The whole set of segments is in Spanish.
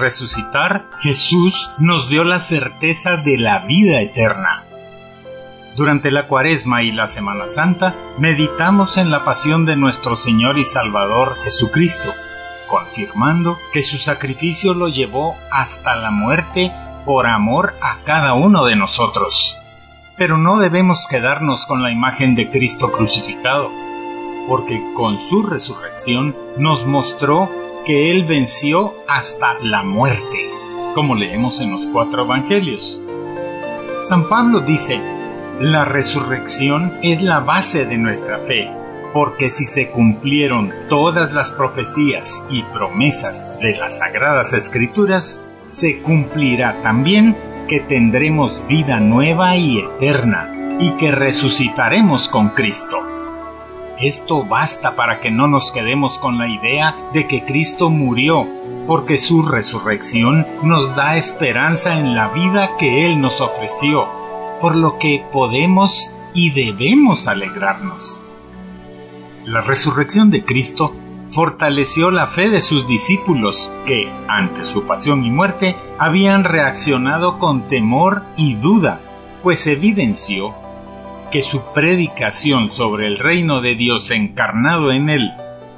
resucitar, Jesús nos dio la certeza de la vida eterna. Durante la Cuaresma y la Semana Santa, meditamos en la pasión de nuestro Señor y Salvador Jesucristo, confirmando que su sacrificio lo llevó hasta la muerte por amor a cada uno de nosotros. Pero no debemos quedarnos con la imagen de Cristo crucificado, porque con su resurrección nos mostró que Él venció hasta la muerte, como leemos en los cuatro evangelios. San Pablo dice, la resurrección es la base de nuestra fe, porque si se cumplieron todas las profecías y promesas de las sagradas escrituras, se cumplirá también que tendremos vida nueva y eterna, y que resucitaremos con Cristo. Esto basta para que no nos quedemos con la idea de que Cristo murió, porque su resurrección nos da esperanza en la vida que Él nos ofreció, por lo que podemos y debemos alegrarnos. La resurrección de Cristo fortaleció la fe de sus discípulos que, ante su pasión y muerte, habían reaccionado con temor y duda, pues evidenció que su predicación sobre el reino de Dios encarnado en él,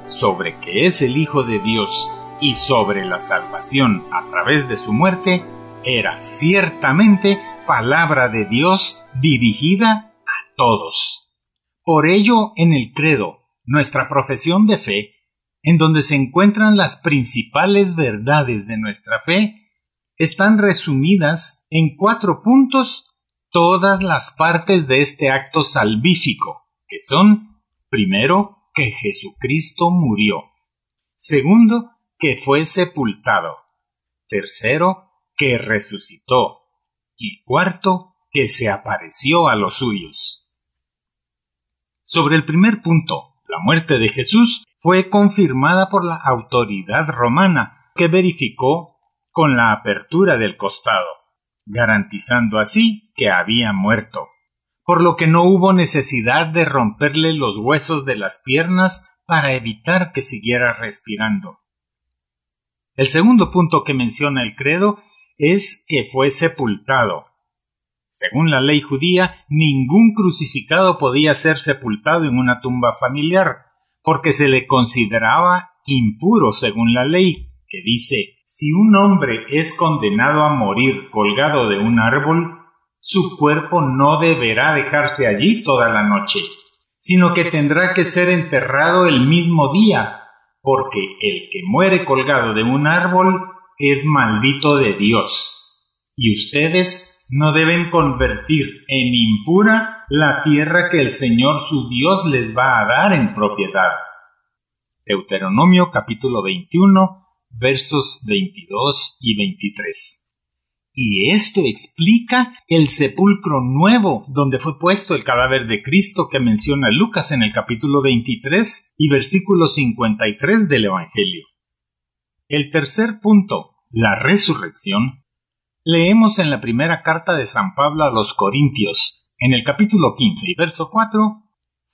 sobre que es el Hijo de Dios y sobre la salvación a través de su muerte, era ciertamente palabra de Dios dirigida a todos. Por ello, en el credo, nuestra profesión de fe, en donde se encuentran las principales verdades de nuestra fe, están resumidas en cuatro puntos todas las partes de este acto salvífico, que son, primero, que Jesucristo murió, segundo, que fue sepultado, tercero, que resucitó, y cuarto, que se apareció a los suyos. Sobre el primer punto, la muerte de Jesús, fue confirmada por la autoridad romana, que verificó con la apertura del costado garantizando así que había muerto, por lo que no hubo necesidad de romperle los huesos de las piernas para evitar que siguiera respirando. El segundo punto que menciona el credo es que fue sepultado. Según la ley judía, ningún crucificado podía ser sepultado en una tumba familiar, porque se le consideraba impuro según la ley, que dice si un hombre es condenado a morir colgado de un árbol, su cuerpo no deberá dejarse allí toda la noche, sino que tendrá que ser enterrado el mismo día, porque el que muere colgado de un árbol es maldito de Dios. Y ustedes no deben convertir en impura la tierra que el Señor su Dios les va a dar en propiedad. Deuteronomio capítulo 21 versos 22 y 23. Y esto explica el sepulcro nuevo donde fue puesto el cadáver de Cristo que menciona Lucas en el capítulo 23 y versículo 53 del Evangelio. El tercer punto, la resurrección, leemos en la primera carta de San Pablo a los Corintios, en el capítulo 15 y verso 4,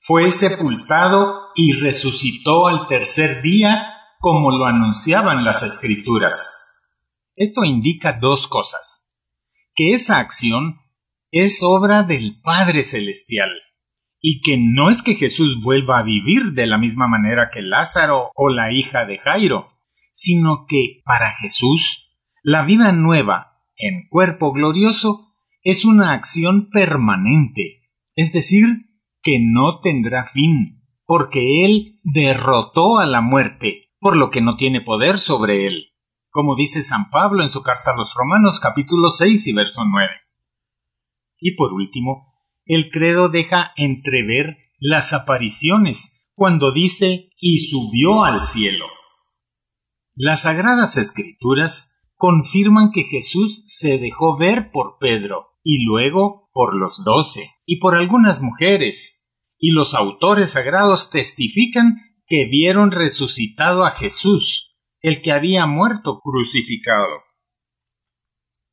fue sepultado y resucitó al tercer día como lo anunciaban las escrituras. Esto indica dos cosas. Que esa acción es obra del Padre Celestial y que no es que Jesús vuelva a vivir de la misma manera que Lázaro o la hija de Jairo, sino que para Jesús la vida nueva en cuerpo glorioso es una acción permanente, es decir, que no tendrá fin, porque Él derrotó a la muerte por lo que no tiene poder sobre él, como dice San Pablo en su carta a los Romanos capítulo 6 y verso 9. Y por último, el credo deja entrever las apariciones cuando dice y subió al cielo. Las sagradas escrituras confirman que Jesús se dejó ver por Pedro y luego por los doce y por algunas mujeres, y los autores sagrados testifican que vieron resucitado a Jesús, el que había muerto crucificado.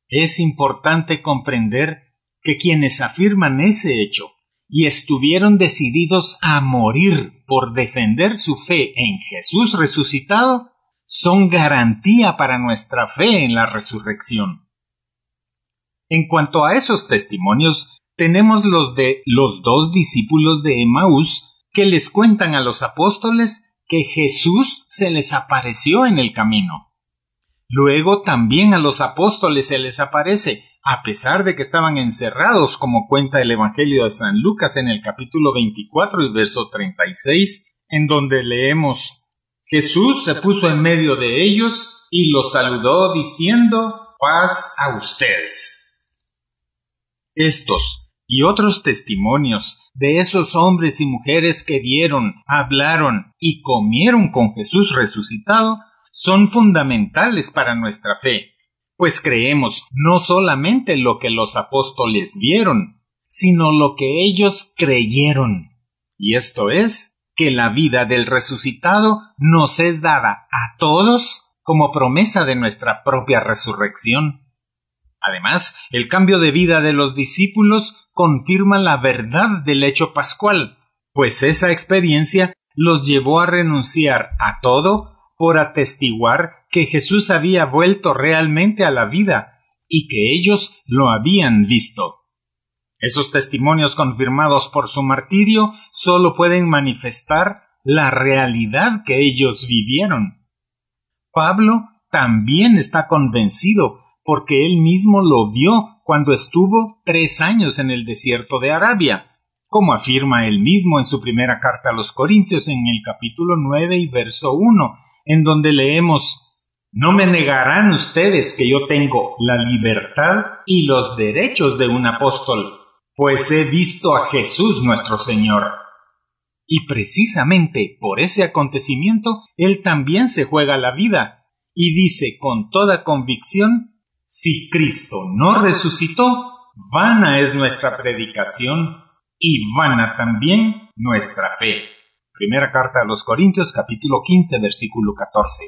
Es importante comprender que quienes afirman ese hecho y estuvieron decididos a morir por defender su fe en Jesús resucitado, son garantía para nuestra fe en la resurrección. En cuanto a esos testimonios, tenemos los de los dos discípulos de Emaús que les cuentan a los apóstoles que Jesús se les apareció en el camino. Luego también a los apóstoles se les aparece, a pesar de que estaban encerrados, como cuenta el Evangelio de San Lucas en el capítulo 24 y verso 36, en donde leemos Jesús se puso en medio de ellos y los saludó diciendo paz a ustedes. Estos y otros testimonios de esos hombres y mujeres que dieron, hablaron y comieron con Jesús resucitado son fundamentales para nuestra fe, pues creemos no solamente lo que los apóstoles vieron, sino lo que ellos creyeron. Y esto es que la vida del resucitado nos es dada a todos como promesa de nuestra propia resurrección. Además, el cambio de vida de los discípulos confirma la verdad del hecho pascual, pues esa experiencia los llevó a renunciar a todo por atestiguar que Jesús había vuelto realmente a la vida y que ellos lo habían visto. Esos testimonios confirmados por su martirio solo pueden manifestar la realidad que ellos vivieron. Pablo también está convencido porque él mismo lo vio cuando estuvo tres años en el desierto de Arabia, como afirma él mismo en su primera carta a los Corintios en el capítulo nueve y verso uno, en donde leemos no me negarán ustedes que yo tengo la libertad y los derechos de un apóstol pues he visto a Jesús nuestro Señor. Y precisamente por ese acontecimiento, Él también se juega la vida, y dice con toda convicción, si Cristo no resucitó, vana es nuestra predicación y vana también nuestra fe. Primera carta a los Corintios capítulo 15 versículo 14.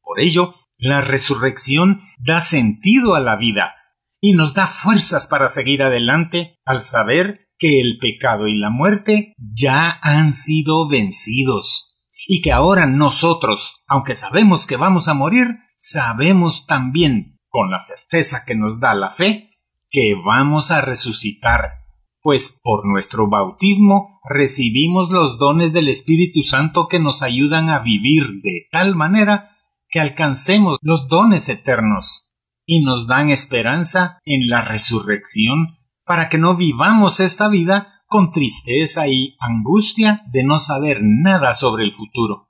Por ello, la resurrección da sentido a la vida, y nos da fuerzas para seguir adelante al saber que el pecado y la muerte ya han sido vencidos y que ahora nosotros, aunque sabemos que vamos a morir, sabemos también, con la certeza que nos da la fe, que vamos a resucitar, pues por nuestro bautismo recibimos los dones del Espíritu Santo que nos ayudan a vivir de tal manera que alcancemos los dones eternos y nos dan esperanza en la resurrección para que no vivamos esta vida con tristeza y angustia de no saber nada sobre el futuro.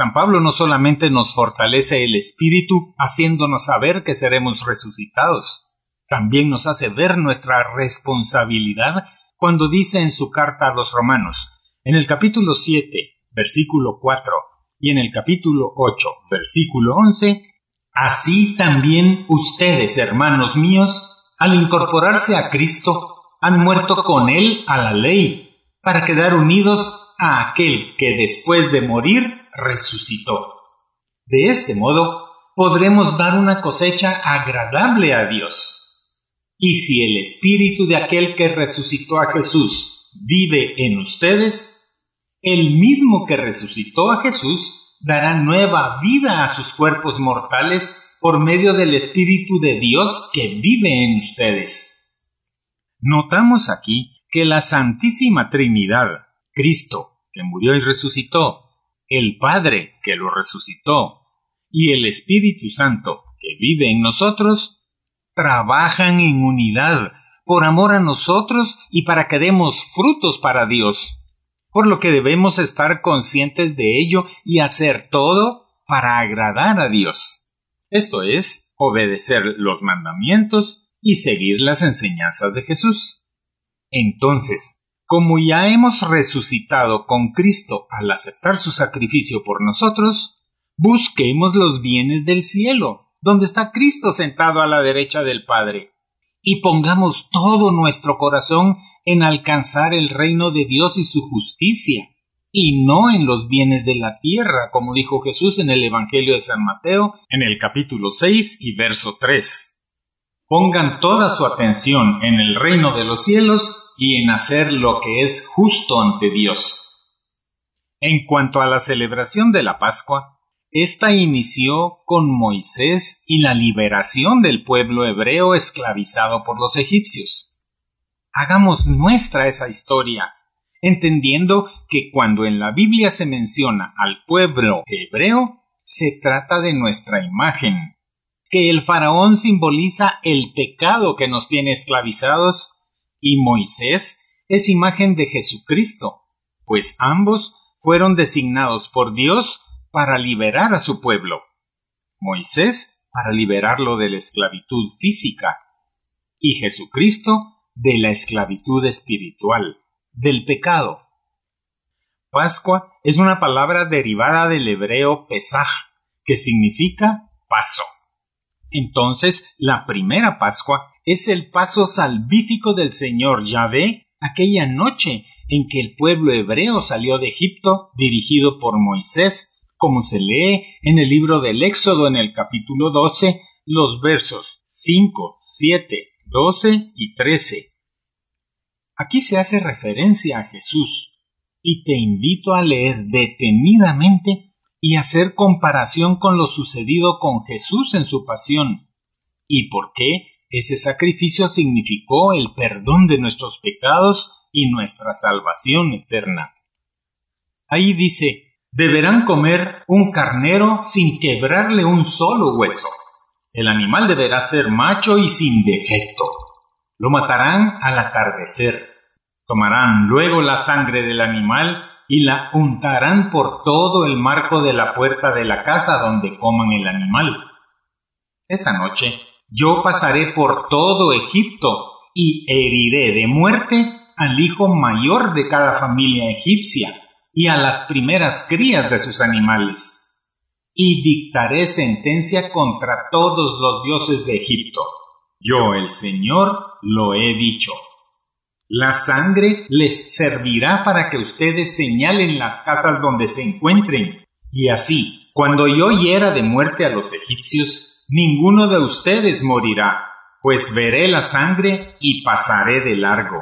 San Pablo no solamente nos fortalece el espíritu haciéndonos saber que seremos resucitados, también nos hace ver nuestra responsabilidad cuando dice en su carta a los romanos, en el capítulo 7, versículo 4, y en el capítulo 8, versículo 11, Así también ustedes, hermanos míos, al incorporarse a Cristo, han muerto con Él a la ley, para quedar unidos a aquel que después de morir resucitó. De este modo, podremos dar una cosecha agradable a Dios. Y si el espíritu de aquel que resucitó a Jesús vive en ustedes, el mismo que resucitó a Jesús dará nueva vida a sus cuerpos mortales por medio del Espíritu de Dios que vive en ustedes. Notamos aquí que la Santísima Trinidad, Cristo, que murió y resucitó, el Padre, que lo resucitó, y el Espíritu Santo, que vive en nosotros, trabajan en unidad por amor a nosotros y para que demos frutos para Dios por lo que debemos estar conscientes de ello y hacer todo para agradar a Dios. Esto es, obedecer los mandamientos y seguir las enseñanzas de Jesús. Entonces, como ya hemos resucitado con Cristo al aceptar su sacrificio por nosotros, busquemos los bienes del cielo, donde está Cristo sentado a la derecha del Padre, y pongamos todo nuestro corazón en alcanzar el reino de Dios y su justicia, y no en los bienes de la tierra, como dijo Jesús en el Evangelio de San Mateo, en el capítulo 6 y verso 3. Pongan toda su atención en el reino de los cielos y en hacer lo que es justo ante Dios. En cuanto a la celebración de la Pascua, Esta inició con Moisés y la liberación del pueblo hebreo esclavizado por los egipcios. Hagamos nuestra esa historia, entendiendo que cuando en la Biblia se menciona al pueblo hebreo, se trata de nuestra imagen, que el faraón simboliza el pecado que nos tiene esclavizados y Moisés es imagen de Jesucristo, pues ambos fueron designados por Dios para liberar a su pueblo. Moisés para liberarlo de la esclavitud física y Jesucristo de la esclavitud espiritual, del pecado. Pascua es una palabra derivada del hebreo Pesaj, que significa paso. Entonces, la primera Pascua es el paso salvífico del Señor Yahvé aquella noche en que el pueblo hebreo salió de Egipto dirigido por Moisés como se lee en el libro del Éxodo en el capítulo 12, los versos 5, 7, 12 y 13. Aquí se hace referencia a Jesús, y te invito a leer detenidamente y hacer comparación con lo sucedido con Jesús en su pasión, y por qué ese sacrificio significó el perdón de nuestros pecados y nuestra salvación eterna. Ahí dice, deberán comer un carnero sin quebrarle un solo hueso. El animal deberá ser macho y sin defecto. Lo matarán al atardecer. Tomarán luego la sangre del animal y la untarán por todo el marco de la puerta de la casa donde coman el animal. Esa noche yo pasaré por todo Egipto y heriré de muerte al hijo mayor de cada familia egipcia y a las primeras crías de sus animales, y dictaré sentencia contra todos los dioses de Egipto. Yo, el Señor, lo he dicho. La sangre les servirá para que ustedes señalen las casas donde se encuentren, y así, cuando yo hiera de muerte a los egipcios, ninguno de ustedes morirá, pues veré la sangre y pasaré de largo.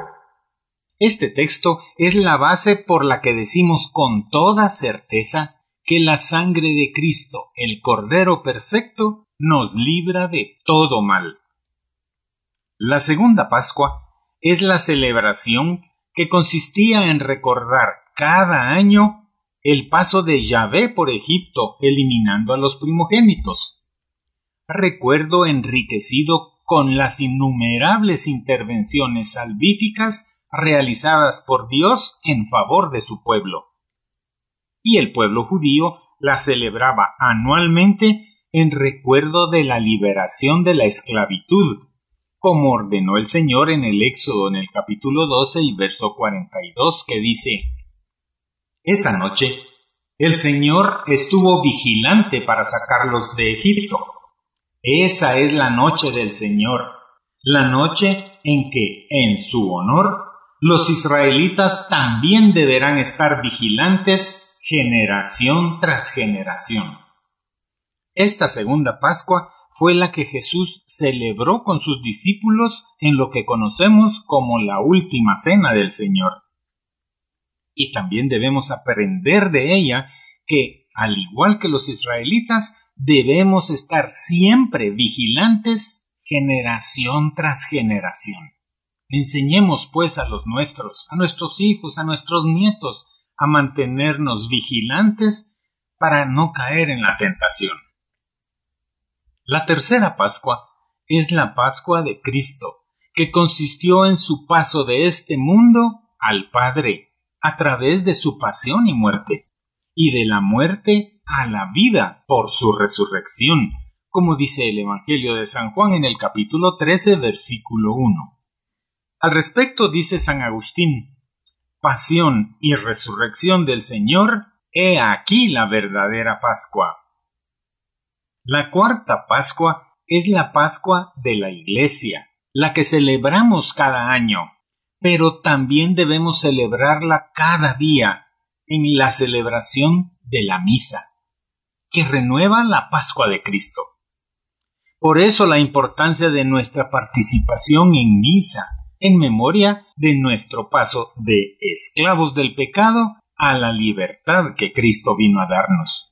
Este texto es la base por la que decimos con toda certeza que la sangre de Cristo, el Cordero Perfecto, nos libra de todo mal. La segunda Pascua es la celebración que consistía en recordar cada año el paso de Yahvé por Egipto, eliminando a los primogénitos. Recuerdo enriquecido con las innumerables intervenciones salvíficas realizadas por Dios en favor de su pueblo. Y el pueblo judío la celebraba anualmente en recuerdo de la liberación de la esclavitud, como ordenó el Señor en el Éxodo en el capítulo 12 y verso 42 que dice, Esa noche el Señor estuvo vigilante para sacarlos de Egipto. Esa es la noche del Señor, la noche en que, en su honor, los israelitas también deberán estar vigilantes generación tras generación. Esta segunda Pascua fue la que Jesús celebró con sus discípulos en lo que conocemos como la última cena del Señor. Y también debemos aprender de ella que, al igual que los israelitas, debemos estar siempre vigilantes generación tras generación. Enseñemos pues a los nuestros, a nuestros hijos, a nuestros nietos, a mantenernos vigilantes para no caer en la tentación. La tercera Pascua es la Pascua de Cristo, que consistió en su paso de este mundo al Padre, a través de su pasión y muerte, y de la muerte a la vida por su resurrección, como dice el Evangelio de San Juan en el capítulo 13, versículo 1. Al respecto dice San Agustín, Pasión y resurrección del Señor, he aquí la verdadera Pascua. La cuarta Pascua es la Pascua de la Iglesia, la que celebramos cada año, pero también debemos celebrarla cada día en la celebración de la misa, que renueva la Pascua de Cristo. Por eso la importancia de nuestra participación en misa, en memoria de nuestro paso de esclavos del pecado a la libertad que Cristo vino a darnos.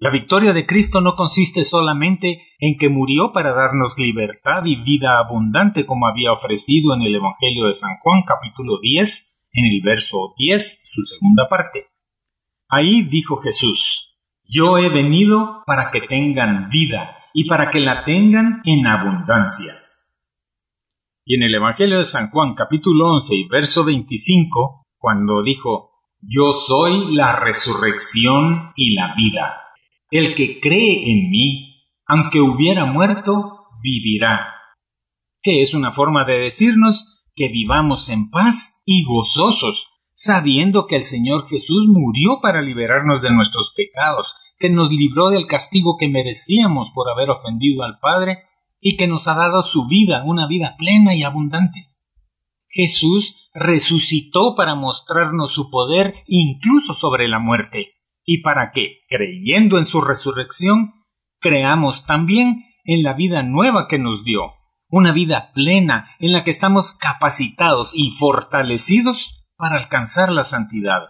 La victoria de Cristo no consiste solamente en que murió para darnos libertad y vida abundante como había ofrecido en el Evangelio de San Juan capítulo 10, en el verso 10, su segunda parte. Ahí dijo Jesús, Yo he venido para que tengan vida y para que la tengan en abundancia. Y en el Evangelio de San Juan capítulo 11 y verso 25, cuando dijo, Yo soy la resurrección y la vida. El que cree en mí, aunque hubiera muerto, vivirá. Que es una forma de decirnos que vivamos en paz y gozosos, sabiendo que el Señor Jesús murió para liberarnos de nuestros pecados, que nos libró del castigo que merecíamos por haber ofendido al Padre y que nos ha dado su vida, una vida plena y abundante. Jesús resucitó para mostrarnos su poder incluso sobre la muerte y para que, creyendo en su resurrección, creamos también en la vida nueva que nos dio, una vida plena en la que estamos capacitados y fortalecidos para alcanzar la santidad.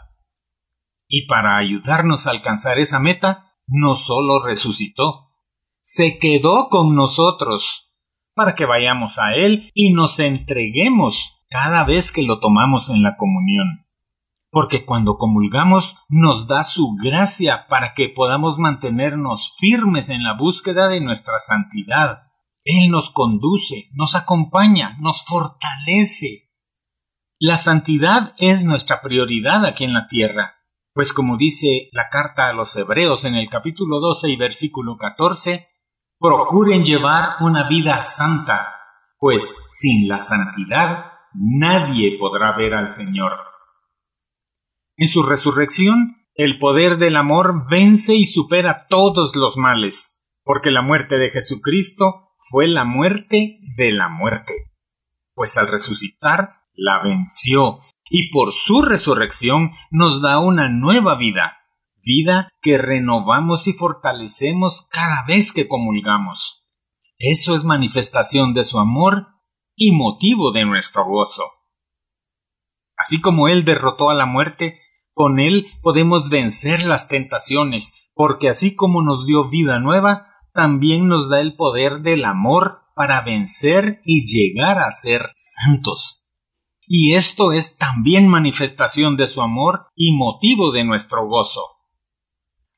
Y para ayudarnos a alcanzar esa meta, no solo resucitó, se quedó con nosotros, para que vayamos a Él y nos entreguemos cada vez que lo tomamos en la comunión porque cuando comulgamos nos da su gracia para que podamos mantenernos firmes en la búsqueda de nuestra santidad. Él nos conduce, nos acompaña, nos fortalece. La santidad es nuestra prioridad aquí en la tierra, pues como dice la carta a los Hebreos en el capítulo 12 y versículo 14, procuren llevar una vida santa, pues sin la santidad nadie podrá ver al Señor. En su resurrección, el poder del amor vence y supera todos los males, porque la muerte de Jesucristo fue la muerte de la muerte, pues al resucitar la venció y por su resurrección nos da una nueva vida, vida que renovamos y fortalecemos cada vez que comulgamos. Eso es manifestación de su amor y motivo de nuestro gozo. Así como Él derrotó a la muerte, con Él podemos vencer las tentaciones, porque así como nos dio vida nueva, también nos da el poder del amor para vencer y llegar a ser santos. Y esto es también manifestación de su amor y motivo de nuestro gozo.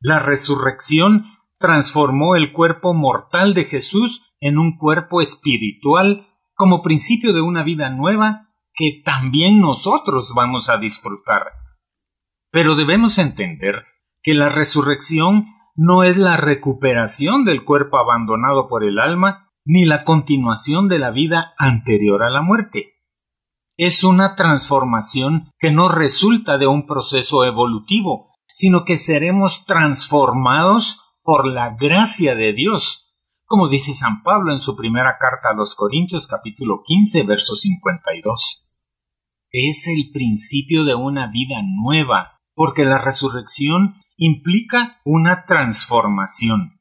La resurrección transformó el cuerpo mortal de Jesús en un cuerpo espiritual como principio de una vida nueva que también nosotros vamos a disfrutar. Pero debemos entender que la resurrección no es la recuperación del cuerpo abandonado por el alma, ni la continuación de la vida anterior a la muerte. Es una transformación que no resulta de un proceso evolutivo, sino que seremos transformados por la gracia de Dios, como dice San Pablo en su primera carta a los Corintios capítulo 15 verso 52. Es el principio de una vida nueva, porque la resurrección implica una transformación,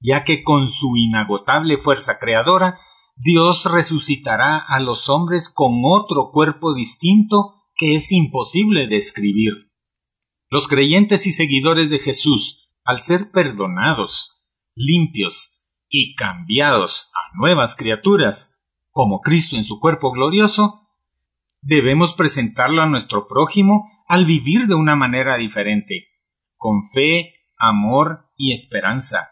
ya que con su inagotable fuerza creadora, Dios resucitará a los hombres con otro cuerpo distinto que es imposible describir. Los creyentes y seguidores de Jesús, al ser perdonados, limpios y cambiados a nuevas criaturas, como Cristo en su cuerpo glorioso, debemos presentarlo a nuestro prójimo al vivir de una manera diferente, con fe, amor y esperanza,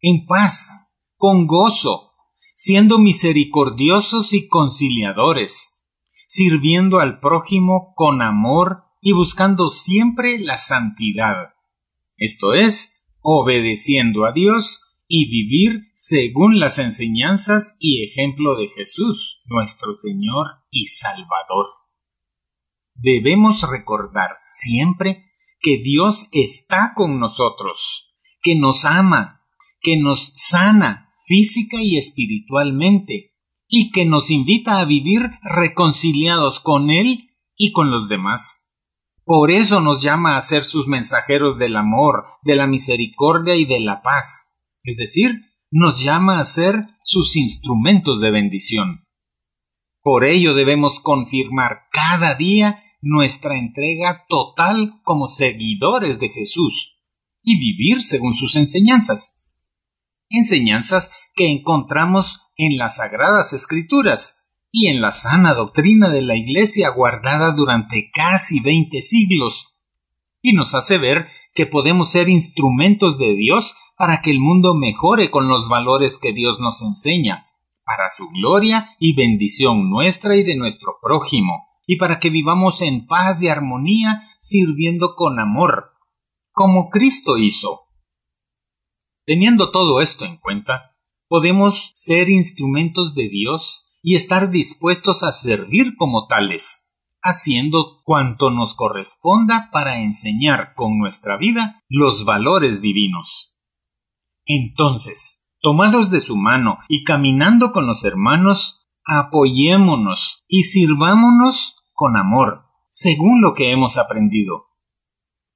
en paz, con gozo, siendo misericordiosos y conciliadores, sirviendo al prójimo con amor y buscando siempre la santidad, esto es, obedeciendo a Dios y vivir según las enseñanzas y ejemplo de Jesús, nuestro Señor y Salvador debemos recordar siempre que Dios está con nosotros, que nos ama, que nos sana física y espiritualmente, y que nos invita a vivir reconciliados con Él y con los demás. Por eso nos llama a ser sus mensajeros del amor, de la misericordia y de la paz, es decir, nos llama a ser sus instrumentos de bendición. Por ello debemos confirmar cada día nuestra entrega total como seguidores de Jesús y vivir según sus enseñanzas. Enseñanzas que encontramos en las sagradas escrituras y en la sana doctrina de la Iglesia guardada durante casi veinte siglos, y nos hace ver que podemos ser instrumentos de Dios para que el mundo mejore con los valores que Dios nos enseña, para su gloria y bendición nuestra y de nuestro prójimo, y para que vivamos en paz y armonía sirviendo con amor, como Cristo hizo. Teniendo todo esto en cuenta, podemos ser instrumentos de Dios y estar dispuestos a servir como tales, haciendo cuanto nos corresponda para enseñar con nuestra vida los valores divinos. Entonces, tomados de su mano y caminando con los hermanos, apoyémonos y sirvámonos con amor, según lo que hemos aprendido.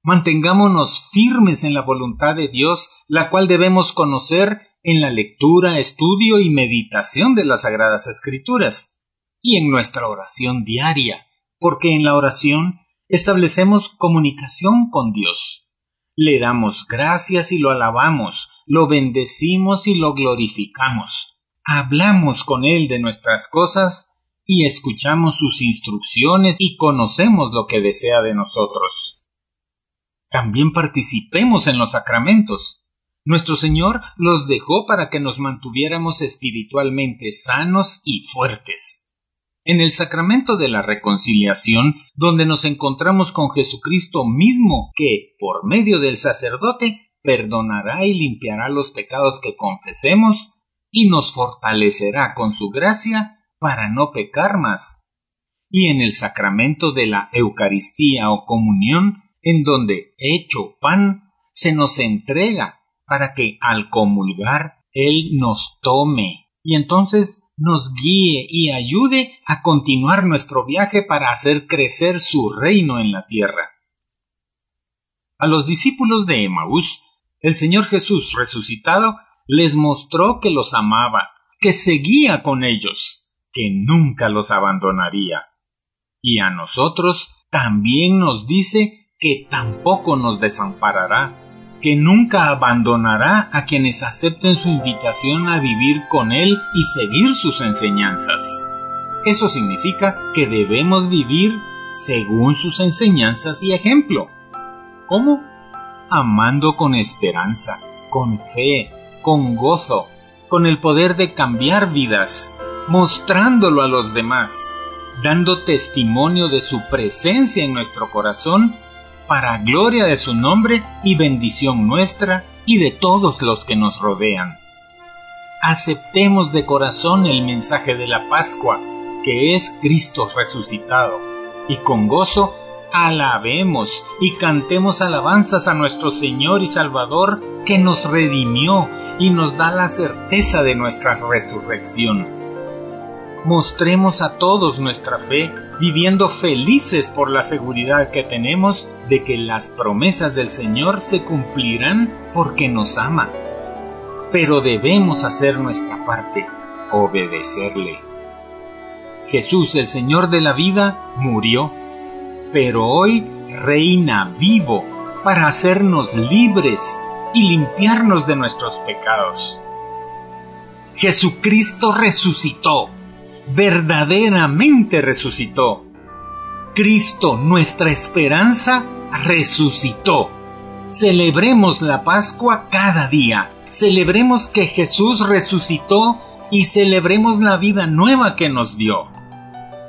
Mantengámonos firmes en la voluntad de Dios, la cual debemos conocer en la lectura, estudio y meditación de las Sagradas Escrituras, y en nuestra oración diaria, porque en la oración establecemos comunicación con Dios. Le damos gracias y lo alabamos, lo bendecimos y lo glorificamos. Hablamos con Él de nuestras cosas y escuchamos sus instrucciones y conocemos lo que desea de nosotros. También participemos en los sacramentos. Nuestro Señor los dejó para que nos mantuviéramos espiritualmente sanos y fuertes. En el sacramento de la reconciliación, donde nos encontramos con Jesucristo mismo, que, por medio del sacerdote, perdonará y limpiará los pecados que confesemos, y nos fortalecerá con su gracia para no pecar más. Y en el sacramento de la Eucaristía o comunión, en donde, hecho pan, se nos entrega para que al comulgar Él nos tome y entonces nos guíe y ayude a continuar nuestro viaje para hacer crecer su reino en la tierra. A los discípulos de Emaús, el Señor Jesús resucitado les mostró que los amaba, que seguía con ellos, que nunca los abandonaría. Y a nosotros también nos dice que tampoco nos desamparará, que nunca abandonará a quienes acepten su invitación a vivir con Él y seguir sus enseñanzas. Eso significa que debemos vivir según sus enseñanzas y ejemplo. ¿Cómo? Amando con esperanza, con fe, con gozo, con el poder de cambiar vidas, mostrándolo a los demás, dando testimonio de su presencia en nuestro corazón, para gloria de su nombre y bendición nuestra y de todos los que nos rodean. Aceptemos de corazón el mensaje de la Pascua, que es Cristo resucitado, y con gozo alabemos y cantemos alabanzas a nuestro Señor y Salvador, que nos redimió y nos da la certeza de nuestra resurrección mostremos a todos nuestra fe, viviendo felices por la seguridad que tenemos de que las promesas del Señor se cumplirán porque nos ama. Pero debemos hacer nuestra parte, obedecerle. Jesús, el Señor de la vida, murió, pero hoy reina vivo para hacernos libres y limpiarnos de nuestros pecados. Jesucristo resucitó verdaderamente resucitó. Cristo, nuestra esperanza, resucitó. Celebremos la Pascua cada día. Celebremos que Jesús resucitó y celebremos la vida nueva que nos dio.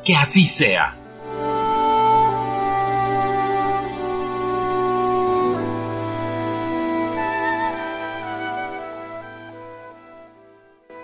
Que así sea.